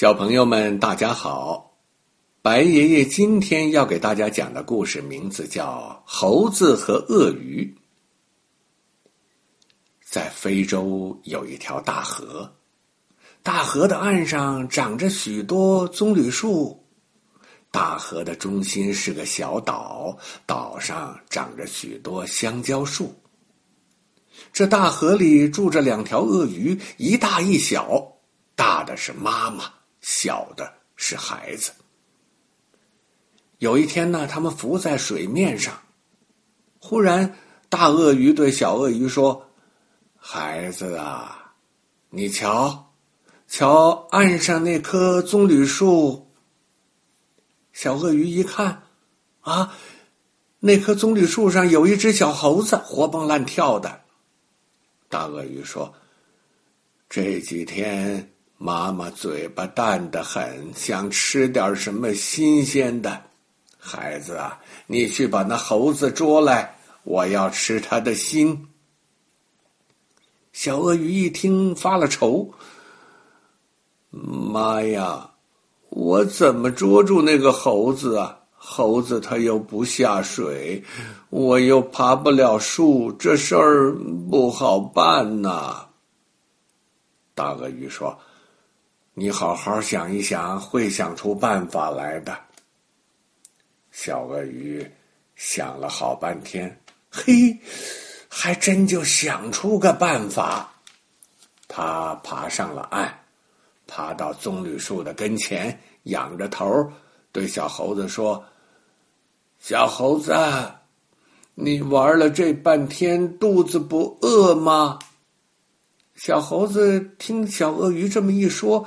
小朋友们，大家好！白爷爷今天要给大家讲的故事名字叫《猴子和鳄鱼》。在非洲有一条大河，大河的岸上长着许多棕榈树。大河的中心是个小岛，岛上长着许多香蕉树。这大河里住着两条鳄鱼，一大一小，大的是妈妈。小的是孩子。有一天呢，他们浮在水面上，忽然，大鳄鱼对小鳄鱼说：“孩子啊，你瞧，瞧岸上那棵棕榈树。”小鳄鱼一看，啊，那棵棕榈树上有一只小猴子，活蹦乱跳的。大鳄鱼说：“这几天。”妈妈嘴巴淡得很，想吃点什么新鲜的。孩子啊，你去把那猴子捉来，我要吃它的心。小鳄鱼一听发了愁：“妈呀，我怎么捉住那个猴子啊？猴子它又不下水，我又爬不了树，这事儿不好办呐。”大鳄鱼说。你好好想一想，会想出办法来的。小鳄鱼想了好半天，嘿，还真就想出个办法。他爬上了岸，爬到棕榈树的跟前，仰着头对小猴子说：“小猴子，你玩了这半天，肚子不饿吗？”小猴子听小鳄鱼这么一说，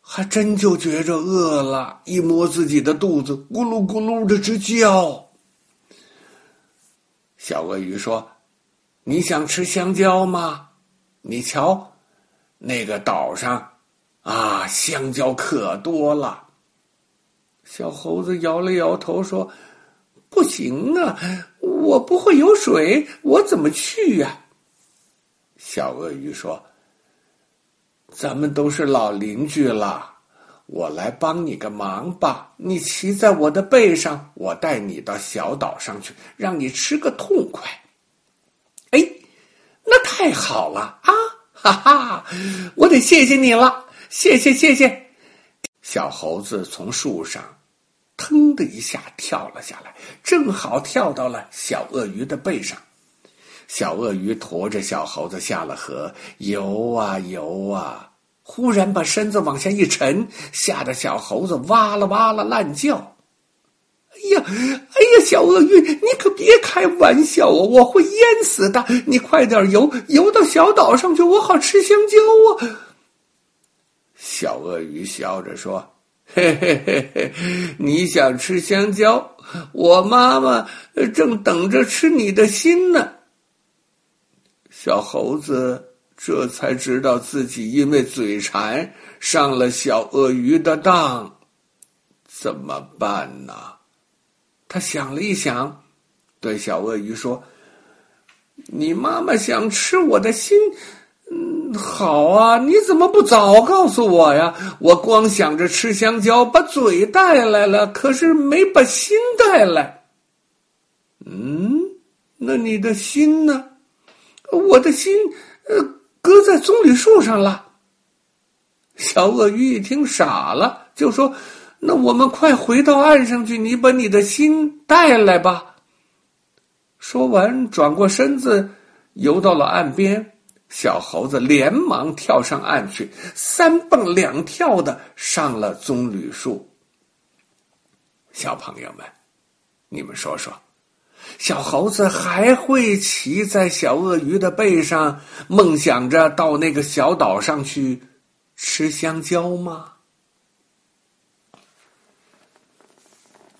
还真就觉着饿了，一摸自己的肚子，咕噜咕噜的直叫。小鳄鱼说：“你想吃香蕉吗？你瞧，那个岛上，啊，香蕉可多了。”小猴子摇了摇头说：“不行啊，我不会游水，我怎么去呀？”小鳄鱼说：“咱们都是老邻居了，我来帮你个忙吧。你骑在我的背上，我带你到小岛上去，让你吃个痛快。”哎，那太好了啊！哈哈，我得谢谢你了，谢谢谢谢。小猴子从树上腾的一下跳了下来，正好跳到了小鳄鱼的背上。小鳄鱼驮着小猴子下了河，游啊游啊，忽然把身子往下一沉，吓得小猴子哇啦哇啦乱叫。哎呀，哎呀，小鳄鱼，你可别开玩笑啊！我会淹死的！你快点游，游到小岛上去，我好吃香蕉啊！小鳄鱼笑着说：“嘿嘿嘿嘿，你想吃香蕉，我妈妈正等着吃你的心呢。”小猴子这才知道自己因为嘴馋上了小鳄鱼的当，怎么办呢？他想了一想，对小鳄鱼说：“你妈妈想吃我的心，嗯，好啊，你怎么不早告诉我呀？我光想着吃香蕉，把嘴带来了，可是没把心带来。嗯，那你的心呢？”我的心，呃，搁在棕榈树上了。小鳄鱼一听傻了，就说：“那我们快回到岸上去，你把你的心带来吧。”说完，转过身子，游到了岸边。小猴子连忙跳上岸去，三蹦两跳的上了棕榈树。小朋友们，你们说说。小猴子还会骑在小鳄鱼的背上，梦想着到那个小岛上去吃香蕉吗？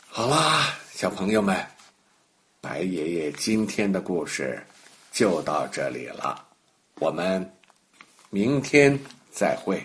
好啦，小朋友们，白爷爷今天的故事就到这里了，我们明天再会。